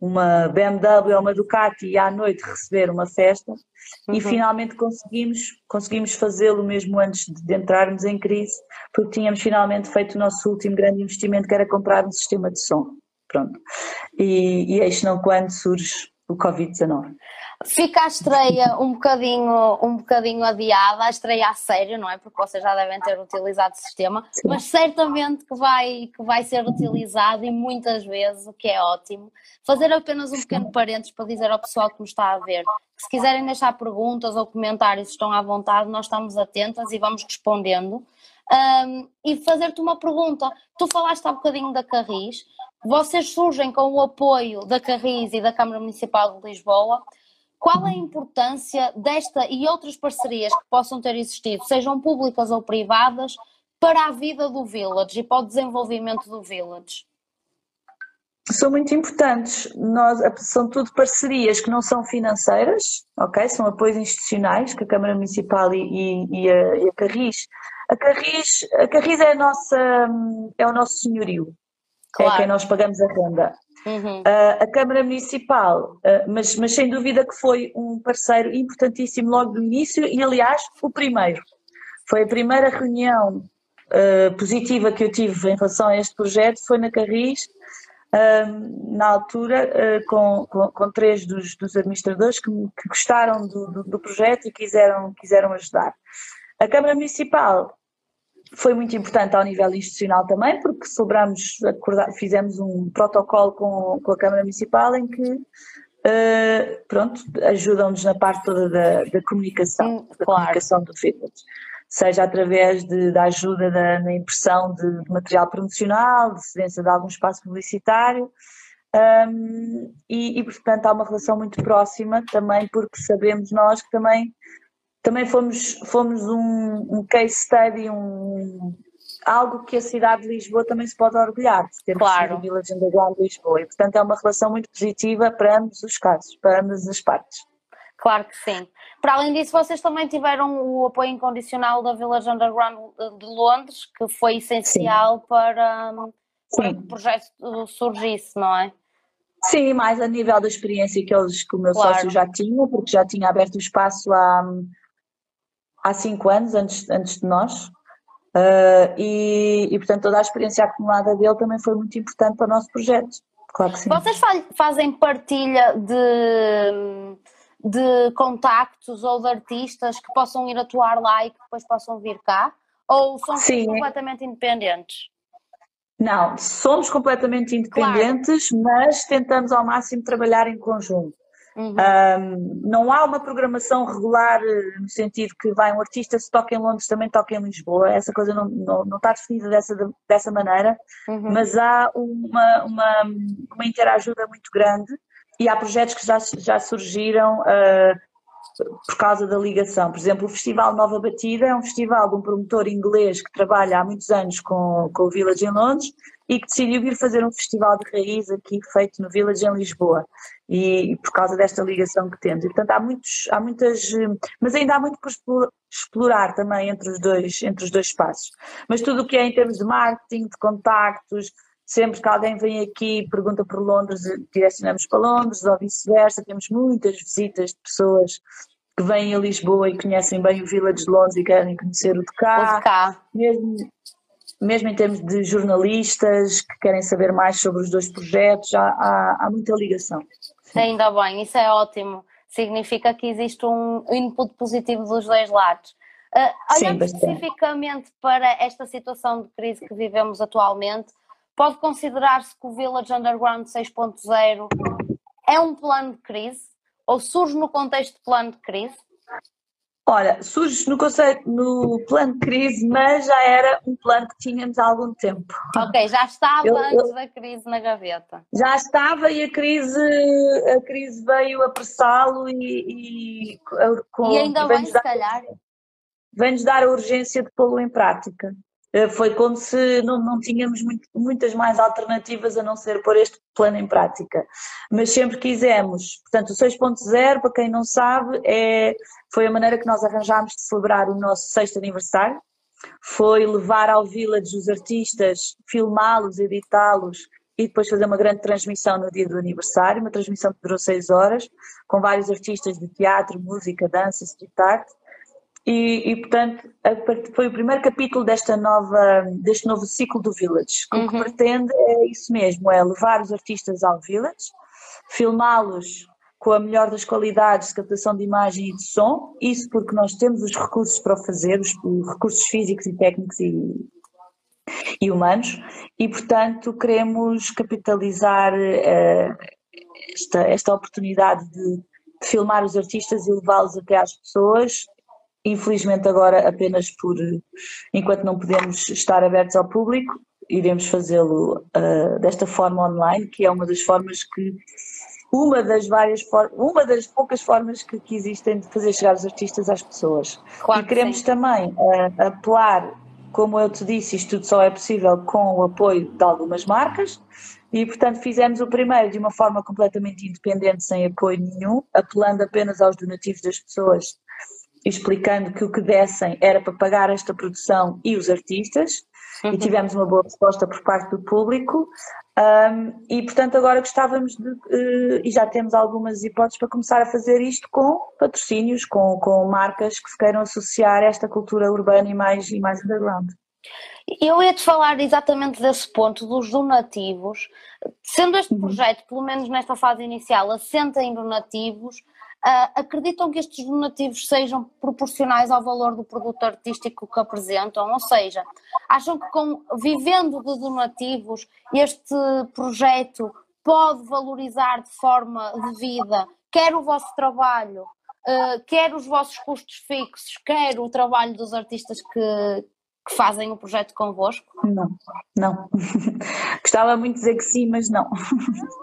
Speaker 2: uma BMW ou uma Ducati e à noite receber uma festa uhum. e finalmente conseguimos, conseguimos fazê-lo mesmo antes de entrarmos em crise, porque tínhamos finalmente feito o nosso último grande investimento que era comprar um sistema de som. Pronto. E, e eis não quando surge o Covid-19.
Speaker 1: Fica a estreia um bocadinho, um bocadinho adiada, a estreia a sério, não é? Porque vocês já devem ter utilizado o sistema, Sim. mas certamente que vai, que vai ser utilizado e muitas vezes, o que é ótimo. Fazer apenas um pequeno parênteses para dizer ao pessoal que nos está a ver que se quiserem deixar perguntas ou comentários, estão à vontade, nós estamos atentas e vamos respondendo. Um, e fazer-te uma pergunta. Tu falaste há bocadinho da Carris, vocês surgem com o apoio da Carris e da Câmara Municipal de Lisboa. Qual a importância desta e outras parcerias que possam ter existido, sejam públicas ou privadas, para a vida do Village e para o desenvolvimento do Village?
Speaker 2: São muito importantes. Nós, são tudo parcerias que não são financeiras, ok? São apoios institucionais que a Câmara Municipal e, e, e, a, e a Carris. A Carris, a Carris é, a nossa, é o nosso senhorio, claro. é quem nós pagamos a renda. Uhum. Uh, a Câmara Municipal, uh, mas, mas sem dúvida que foi um parceiro importantíssimo logo do início e, aliás, o primeiro. Foi a primeira reunião uh, positiva que eu tive em relação a este projeto, foi na Carris, na altura, com, com, com, três dos, dos administradores que, que gostaram do, do, do, projeto e quiseram, quiseram ajudar. A Câmara Municipal foi muito importante ao nível institucional também, porque celebramos, fizemos um protocolo com, com a Câmara Municipal em que, uh, pronto, ajudam-nos na parte toda da, da comunicação, hum, da claro. comunicação do fitness. Seja através de, da ajuda da, na impressão de, de, material promocional, de cedência de algum espaço publicitário, um, e, e, portanto há uma relação muito próxima também, porque sabemos nós que também também fomos, fomos um, um case study, um, algo que a cidade de Lisboa também se pode orgulhar de ter claro. sido Village Underground de Lisboa. E, portanto, é uma relação muito positiva para ambos os casos, para ambas as partes.
Speaker 1: Claro que sim. Para além disso, vocês também tiveram o apoio incondicional da Village Underground de Londres, que foi essencial para, para que o projeto surgisse, não é?
Speaker 2: Sim, mais a nível da experiência que, eles, que o meu claro. sócio já tinha, porque já tinha aberto o espaço há há cinco anos, antes, antes de nós, uh, e, e, portanto toda a experiência acumulada dele também foi muito importante para o nosso projeto, Claro que sim.
Speaker 1: Vocês fazem partilha de, de contactos ou de artistas que possam ir atuar lá e que depois possam vir cá? Ou são completamente independentes?
Speaker 2: Não, somos completamente independentes, claro. mas tentamos ao máximo trabalhar em conjunto. Uhum. Um, não há uma programação regular no sentido que vai um artista se toca em Londres também toca em Lisboa, essa coisa não, não, não está definida dessa, dessa maneira, uhum. mas há uma, uma, uma interajuda muito grande e há projetos que já, já surgiram uh, por causa da ligação. Por exemplo, o Festival Nova Batida é um festival de um promotor inglês que trabalha há muitos anos com, com o Village em Londres e que decidiu vir fazer um festival de raiz aqui feito no Village em Lisboa e, e por causa desta ligação que temos. E, portanto, há, muitos, há muitas, mas ainda há muito por explorar também entre os dois, entre os dois espaços. Mas tudo o que é em termos de marketing, de contactos, sempre que alguém vem aqui e pergunta por Londres, direcionamos para Londres ou vice-versa, temos muitas visitas de pessoas que vêm a Lisboa e conhecem bem o Village de Londres e querem conhecer o de cá.
Speaker 1: O de cá.
Speaker 2: Mesmo, mesmo em termos de jornalistas que querem saber mais sobre os dois projetos, há, há, há muita ligação.
Speaker 1: Ainda bem, isso é ótimo. Significa que existe um input positivo dos dois lados. Uh, olhando Sim, especificamente para esta situação de crise que vivemos atualmente, Pode considerar-se que o Village Underground 6.0 é um plano de crise? Ou surge no contexto de plano de crise?
Speaker 2: Olha, surge no conceito, no plano de crise, mas já era um plano que tínhamos há algum tempo.
Speaker 1: Ok, já estava eu, antes eu, da crise na gaveta.
Speaker 2: Já estava e a crise, a crise veio apressá-lo e,
Speaker 1: e, com, e ainda bem, se calhar.
Speaker 2: Vem-nos dar a urgência de pô-lo em prática. Eh, foi como se não, não tínhamos muito, muitas mais alternativas a não ser pôr este plano em prática. Mas sempre quisemos, portanto, o 6.0, para quem não sabe, é, foi a maneira que nós arranjámos de celebrar o nosso sexto aniversário. Foi levar ao Village os artistas, filmá-los, editá-los e depois fazer uma grande transmissão no dia do aniversário, uma transmissão que durou seis horas, com vários artistas de teatro, música, dança, street art e, e, portanto, foi o primeiro capítulo desta nova, deste novo ciclo do Village. O uhum. que pretende é isso mesmo, é levar os artistas ao Village, filmá-los com a melhor das qualidades de captação de imagem e de som, isso porque nós temos os recursos para o fazer, os, os recursos físicos e técnicos e, e, humanos, e portanto queremos capitalizar uh, esta, esta oportunidade de, de filmar os artistas e levá-los até às pessoas Infelizmente agora apenas por, enquanto não podemos estar abertos ao público, iremos fazê-lo uh, desta forma online, que é uma das formas que uma das várias uma das poucas formas que, que, existem de fazer chegar os artistas às pessoas. Claro e queremos sim. também uh, apelar, como eu te disse, isto tudo só é possível com o apoio de algumas marcas. E, portanto, fizemos o primeiro de uma forma completamente independente, sem apoio nenhum, apelando apenas aos donativos das pessoas explicando que o que dessem era para pagar esta produção e os artistas, uhum. e tivemos uma boa resposta por parte do público. Um, e portanto, agora gostávamos de, uh, e já temos algumas hipóteses para começar a fazer isto com patrocínios, com, com marcas que se queiram associar a esta cultura urbana e mais, e mais underground.
Speaker 1: Eu ia te falar exatamente desse ponto, dos donativos. Sendo este uhum. projeto, pelo menos nesta fase inicial, assenta em donativos, Uh, acreditam que estes donativos sejam proporcionais ao valor do produto artístico que apresentam? Ou seja, acham que com, vivendo de donativos este projeto pode valorizar de forma devida quer o vosso trabalho, uh, quer os vossos custos fixos, quer o trabalho dos artistas que, que fazem o projeto convosco?
Speaker 2: Não, não. Gostava muito de dizer que sim, mas não.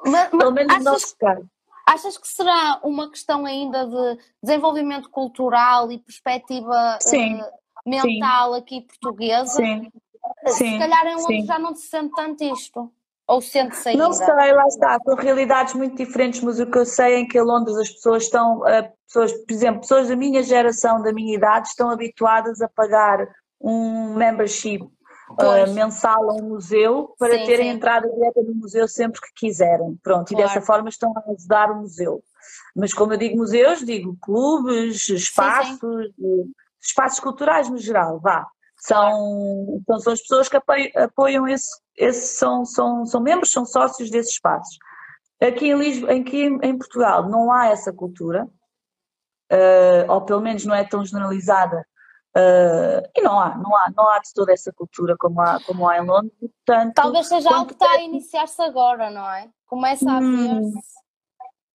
Speaker 2: Mas, Pelo menos no nosso caso.
Speaker 1: Achas que será uma questão ainda de desenvolvimento cultural e perspectiva sim, uh, mental sim. aqui portuguesa?
Speaker 2: Sim.
Speaker 1: Se calhar em Londres já não se sente tanto isto. Ou sente-se ainda?
Speaker 2: Não sei, lá está, são realidades muito diferentes, mas o que eu sei é que em Londres as pessoas estão, uh, pessoas, por exemplo, pessoas da minha geração, da minha idade, estão habituadas a pagar um membership uh, mensal a um museu para sim, terem sim. entrada direta no museu sempre que quiserem. Pronto, claro. e dessa forma estão a ajudar o museu. Mas como eu digo museus, digo clubes, espaços, sim, espaços culturais no geral, vá. São, então, são as pessoas que apoiam, apoiam esse, esse são, são, são membros, são sócios desses espaços. Aqui em, Lisboa, aqui em Portugal não há essa cultura, uh, ou pelo menos não é tão generalizada, uh, e não há, não há, não há de toda essa cultura como há, como há em Londres. Portanto,
Speaker 1: Talvez seja algo que está a iniciar-se agora, não é? Começa a hum.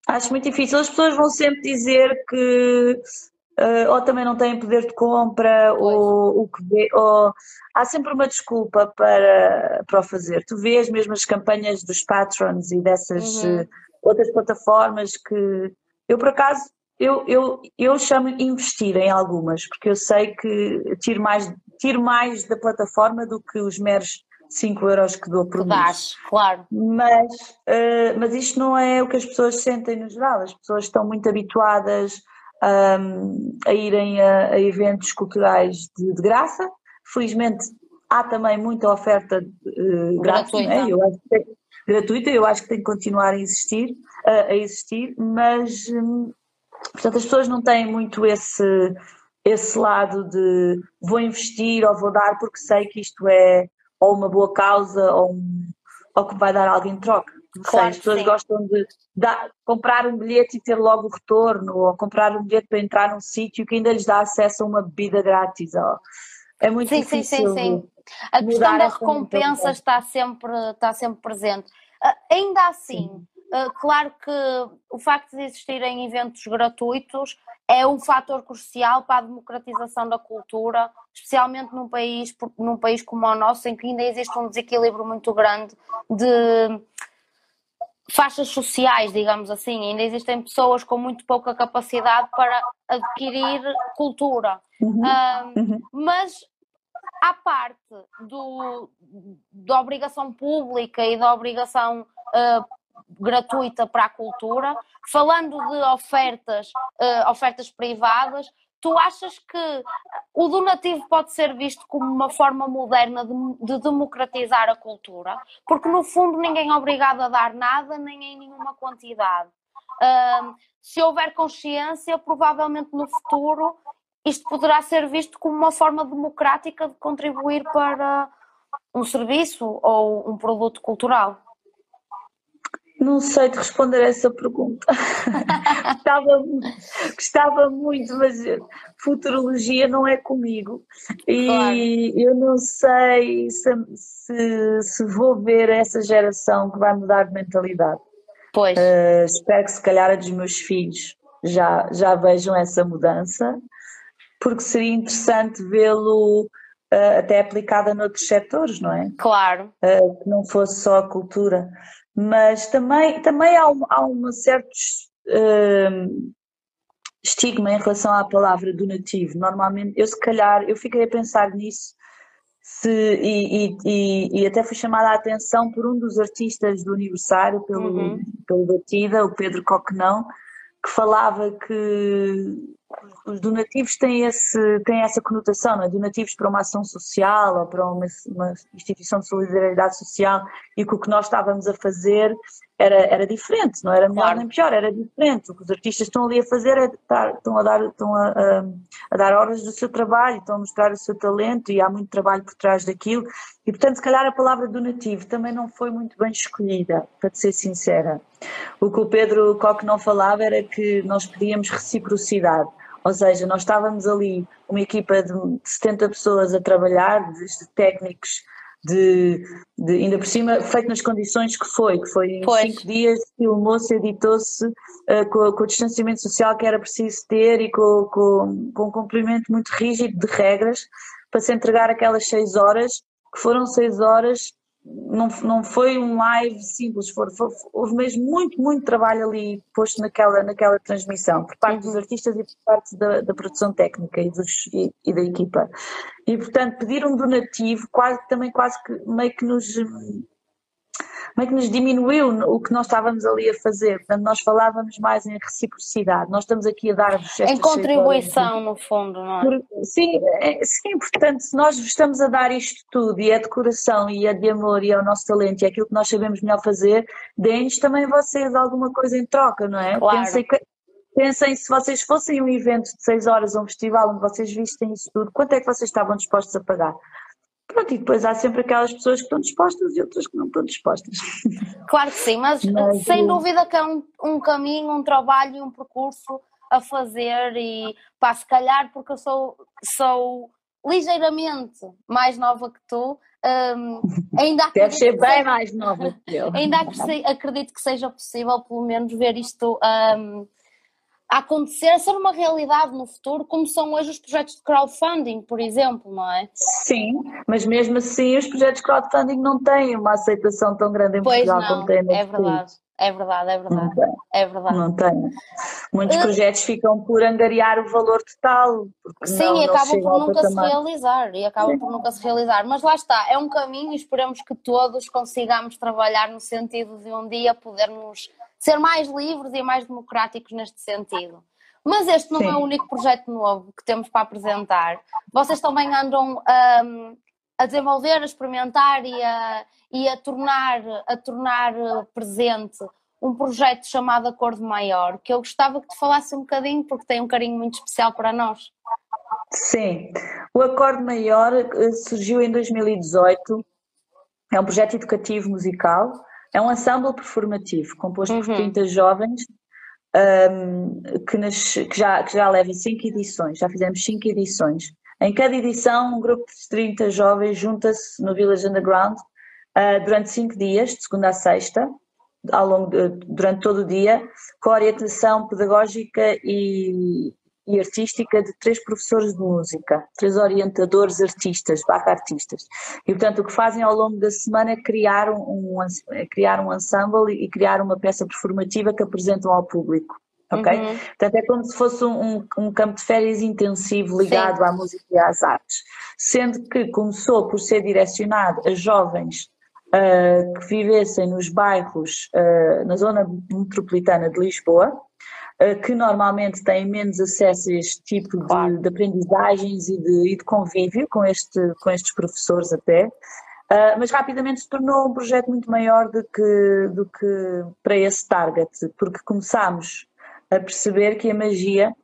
Speaker 2: Acho muito difícil. As pessoas vão sempre dizer que uh, ou também não têm poder de compra, ou o que vê, ou há sempre uma desculpa para, para o fazer. Tu vês mesmo as campanhas dos patrons e dessas uhum. uh, outras plataformas que eu por acaso eu, eu, eu chamo investir em algumas, porque eu sei que tiro mais, tiro mais da plataforma do que os meros 5 euros que dou por mês.
Speaker 1: claro.
Speaker 2: Mas, uh, mas isto não é o que as pessoas sentem no geral. As pessoas estão muito habituadas um, a irem a, a, eventos culturais de, de, graça. Felizmente há também muita oferta uh, gratuita. Né? Eu acho que tem, gratuita, eu acho que tem que continuar a existir, uh, a existir, mas um, portanto as pessoas não têm muito esse, esse lado de vou investir ou vou dar porque sei que isto é ou uma boa causa ou, um, ou que vai dar algo em troca. Claro as pessoas sim. gostam de dar, comprar um bilhete e ter logo o retorno, ou comprar um bilhete para entrar num sítio que ainda lhes dá acesso a uma bebida grátis. Ó. É muito sim, difícil. Sim, sim, sim.
Speaker 1: A questão da recompensa está sempre, está sempre presente. Uh, ainda assim, uh, claro que o facto de existirem eventos gratuitos é um fator crucial para a democratização da cultura, especialmente num país, num país como o nosso, em que ainda existe um desequilíbrio muito grande de faixas sociais, digamos assim. Ainda existem pessoas com muito pouca capacidade para adquirir cultura. Uhum. uhum. Mas à parte do, da obrigação pública e da obrigação uh, gratuita para a cultura, falando de ofertas, uh, ofertas privadas, tu achas que o donativo pode ser visto como uma forma moderna de, de, democratizar a cultura? Porque no fundo ninguém é obrigado a dar nada, nem em nenhuma quantidade. Uh, se houver consciência, provavelmente no futuro isto poderá ser visto como uma forma democrática de contribuir para um serviço ou um produto cultural.
Speaker 2: Não sei te responder essa pergunta. gostava, gostava muito, mas futurologia não é comigo. E claro. eu não sei se, se, se, vou ver essa geração que vai mudar de mentalidade.
Speaker 1: Pois. Uh,
Speaker 2: espero que se calhar a dos meus filhos já, já vejam essa mudança, porque seria interessante vê-lo uh, até aplicada noutros setores, não é?
Speaker 1: Claro.
Speaker 2: Uh, que não fosse só a cultura mas também, também há, um, há uma certo uh, estigma em relação à palavra donativo. Normalmente, eu se calhar, eu fiquei a pensar nisso se, e, e, e, até fui chamada a atenção por um dos artistas do aniversário, pelo, uhum. pelo Batida, o Pedro Coquenão, que falava que os donativos têm, esse, têm essa conotação, não é? donativos para uma ação social ou para uma, uma, instituição de solidariedade social e que o que nós estávamos a fazer era, era diferente, não era melhor claro. nem pior, era diferente. O que os artistas estão ali a fazer é estar, estão, a dar, estão a, a, a, dar horas do seu trabalho, estão a mostrar o seu talento e há muito trabalho por trás daquilo. E portanto, se calhar a palavra donativo também não foi muito bem escolhida, para ser sincera. O que o Pedro Coque não falava era que nós pedíamos reciprocidade. Ou seja, nós estávamos ali, uma equipa de 70 pessoas a trabalhar, de técnicos, de, de, ainda por cima, feito nas condições que foi, que foi em pois. cinco dias, filmou-se, editou-se uh, com, com, o distanciamento social que era preciso ter e com, com, com um cumprimento muito rígido de regras para se entregar aquelas seis horas, que foram seis horas não, não foi um live simples, foi, foi, houve mesmo muito, muito trabalho ali posto naquela, naquela transmissão, por parte dos uhum. artistas e por parte da, da produção técnica e, dos, e, e, da equipa. E portanto pedir um donativo quase, também quase que meio que nos como é que nos diminuiu o que nós estávamos ali a fazer. Portanto, nós falávamos mais em reciprocidade. Nós estamos aqui a dar-vos
Speaker 1: Em contribuição, no fundo, não é?
Speaker 2: Por, sim, é, sim, portanto, se nós estamos a dar isto tudo, e é de coração, e é de amor, e é o nosso talento, e é aquilo que nós sabemos melhor fazer, deem-nos também vocês alguma coisa em troca, não é?
Speaker 1: Claro. Pensem
Speaker 2: que pensem se vocês fossem um evento de seis horas ou um festival onde vocês vistem isso tudo, quanto é que vocês estavam dispostos a pagar? Pronto, e depois há sempre aquelas pessoas que estão dispostas e outras que não estão dispostas.
Speaker 1: Claro que sim, mas, mas sem dúvida que é um, um caminho, um trabalho e um percurso a fazer e pá, se calhar porque eu sou, sou ligeiramente mais nova que tu, um, ainda
Speaker 2: Deve ser bem seja, mais nova que eu.
Speaker 1: Ainda acredito que seja possível pelo menos ver isto um, acontecer, a ser uma realidade no futuro, como são hoje os projetos de crowdfunding, por exemplo, não é?
Speaker 2: Sim, mas mesmo assim os projetos de crowdfunding não têm uma aceitação tão grande em
Speaker 1: pois
Speaker 2: Portugal
Speaker 1: não,
Speaker 2: como têm
Speaker 1: É verdade. País. É verdade, é verdade. Não tem. É verdade.
Speaker 2: Não tem. Muitos uh, projetos ficam por angariar o valor total.
Speaker 1: Sim, não, e acabam por nunca se realizar. E acabam Sim. por nunca se realizar. Mas lá está, é um caminho e esperamos que todos consigamos trabalhar no sentido de um dia podermos ser mais livres e mais democráticos neste sentido. Mas este não Sim. é o único projeto novo que temos para apresentar. Vocês também andam um, a desenvolver, a experimentar e a, e a, tornar, a tornar presente um projeto chamado Acordo Maior, que eu gostava que te falasse um bocadinho, porque tem um carinho muito especial para nós.
Speaker 2: Sim, o Acordo Maior eh, surgiu em 2018, é um projeto educativo musical é um ensemble performativo composto uhum. por 30 jovens um, que, nas, que, já, que já leva 5 edições, já fizemos 5 edições. Em cada edição, um grupo de 30 jovens junta-se no Village Underground uh, durante 5 dias, de segunda a sexta, ao longo de, durante todo o dia, com orientação pedagógica e, e artística de três professores de música, três orientadores artistas, barra artistas. E portanto o que fazem ao longo da semana é criar um, é criar um ensemble e criar uma peça performativa que apresentam ao público. Ok? Uhum. Portanto, é como se fosse um, um, campo de férias intensivo ligado Sim. à música e às artes. Sendo que começou por ser direcionado a jovens uh, que vivessem nos bairros, uh, na zona metropolitana de Lisboa, que normalmente têm menos acesso a este tipo de, de aprendizagens e de, e de, convívio com, este, com estes professores até, uh, mas rapidamente se tornou um projeto muito maior do que, do que para esse target, porque começámos a perceber que a magia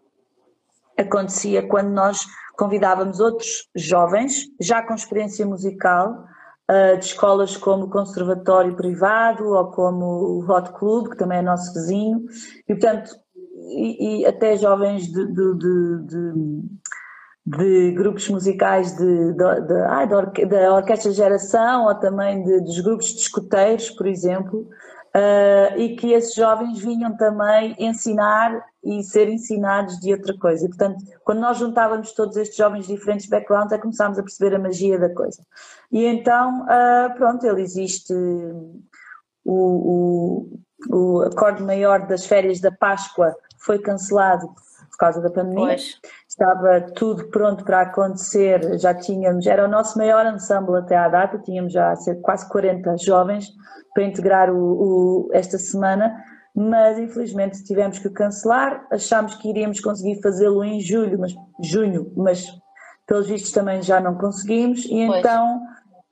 Speaker 2: acontecia quando nós convidávamos outros jovens, já com experiência musical, uh, de escolas como o Conservatório Privado ou como o Hot Club, que também é nosso vizinho, e portanto e, até jovens de, de, de, de, grupos musicais de, de, ah, da Orquestra Geração ou também dos grupos de escuteiros, por exemplo, uh, e que esses jovens vinham também ensinar e ser ensinados de outra coisa. E, portanto, quando nós juntávamos todos estes jovens de diferentes backgrounds, é começámos a perceber a magia da coisa. E então, uh, pronto, ele existe o, o, o acorde maior das férias da Páscoa foi cancelado por causa da pandemia. Pois. Estava tudo pronto para acontecer, já tínhamos, era o nosso maior ensemble até à data, tínhamos já quase 40 jovens para integrar o, o, esta semana, mas infelizmente tivemos que cancelar, achámos que iríamos conseguir fazê-lo em julho, mas, junho, mas pelos vistos também já não conseguimos, e pois. então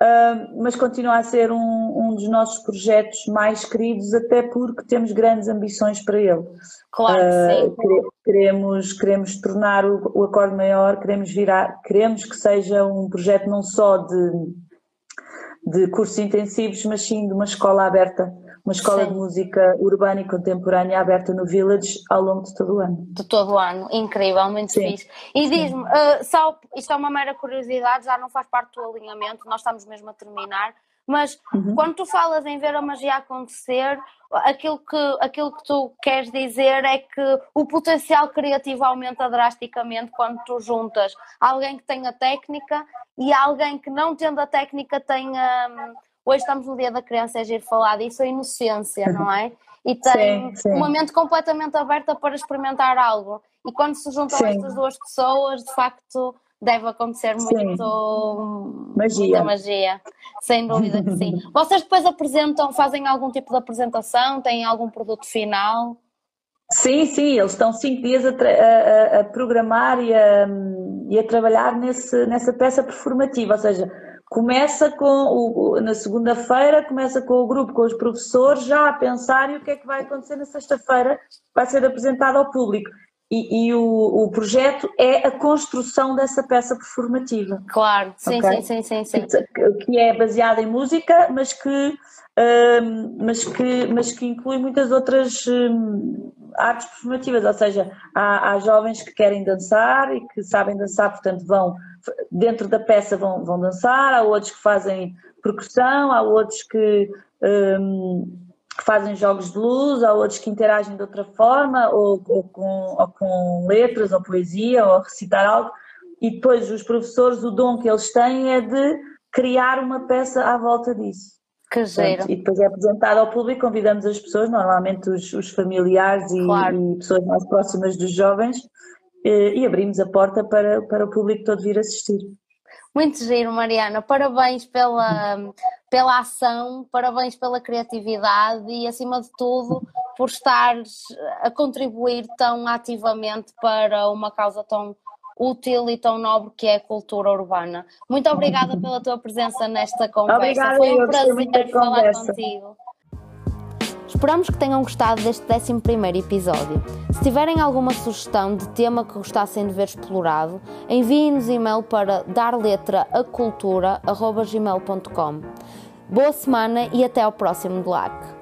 Speaker 2: Uh, mas continua a ser um, um, dos nossos projetos mais queridos, até porque temos grandes ambições para ele.
Speaker 1: Claro, uh, sim.
Speaker 2: Queremos, queremos tornar o, o acorde maior, queremos virar, queremos que seja um projeto não só de, de cursos intensivos, mas sim de uma escola aberta uma escola Sim. de música urbana e contemporânea aberta no Village ao longo de todo o ano.
Speaker 1: De todo o ano, incrível, muito Sim. fixe. E diz-me, uh, só, isto é uma mera curiosidade, já não faz parte do alinhamento, nós estamos mesmo a terminar, mas uhum. quando tu falas em ver a magia acontecer, aquilo que, aquilo que tu queres dizer é que o potencial criativo aumenta drasticamente quando tu juntas alguém que tenha técnica e alguém que não tendo a técnica tenha hum, hoje estamos no Dia da Criança, é giro falar disso, a inocência, não é? E tem sim, sim. uma mente completamente aberta para experimentar algo. E quando se juntam sim. estas duas pessoas, de facto, deve acontecer muito
Speaker 2: magia.
Speaker 1: muita magia, sem dúvida que sim. Vocês depois apresentam, fazem algum tipo de apresentação, têm algum produto final?
Speaker 2: Sim, sim, eles estão cinco dias a, a, a programar e a, e a trabalhar nesse, nessa peça performativa, ou seja, começa com o, na segunda-feira, começa com o grupo, com os professores, já a pensar o que é que vai acontecer na sexta-feira, vai ser apresentado ao público. E, e o, o, projeto é a construção dessa peça performativa.
Speaker 1: Claro, sim, okay? sim, sim, sim, sim.
Speaker 2: Que é baseada em música, mas que, um, mas que, mas que inclui muitas outras um, artes performativas, ou seja, há, há, jovens que querem dançar e que sabem dançar, portanto vão, dentro da peça vão, vão dançar, há outros que fazem percussão, há outros que... Um, que fazem jogos de luz, há outros que interagem de outra forma, ou, ou, com, ou com letras, ou poesia, ou recitar algo, e depois os professores, o dom que eles têm é de criar uma peça à volta disso.
Speaker 1: Que giro.
Speaker 2: E depois é apresentado ao público, convidamos as pessoas, normalmente os, os familiares e, claro. e, pessoas mais próximas dos jovens, e, e abrimos a porta para, para o público todo vir assistir.
Speaker 1: Muito giro, Mariana. Parabéns pela, pela ação, parabéns pela criatividade e, acima de tudo, por estares a contribuir tão ativamente para uma causa tão útil e tão nobre que é a cultura urbana. Muito obrigada pela tua presença nesta conversa.
Speaker 2: Obrigada,
Speaker 1: Foi
Speaker 2: um
Speaker 1: prazer falar contigo.
Speaker 3: Esperamos que tenham gostado deste 11 episódio. Se tiverem alguma sugestão de tema que gostassem de ver explorado, enviem-nos e-mail para darletraacultura.gmail.com Boa semana e até ao próximo DLAC.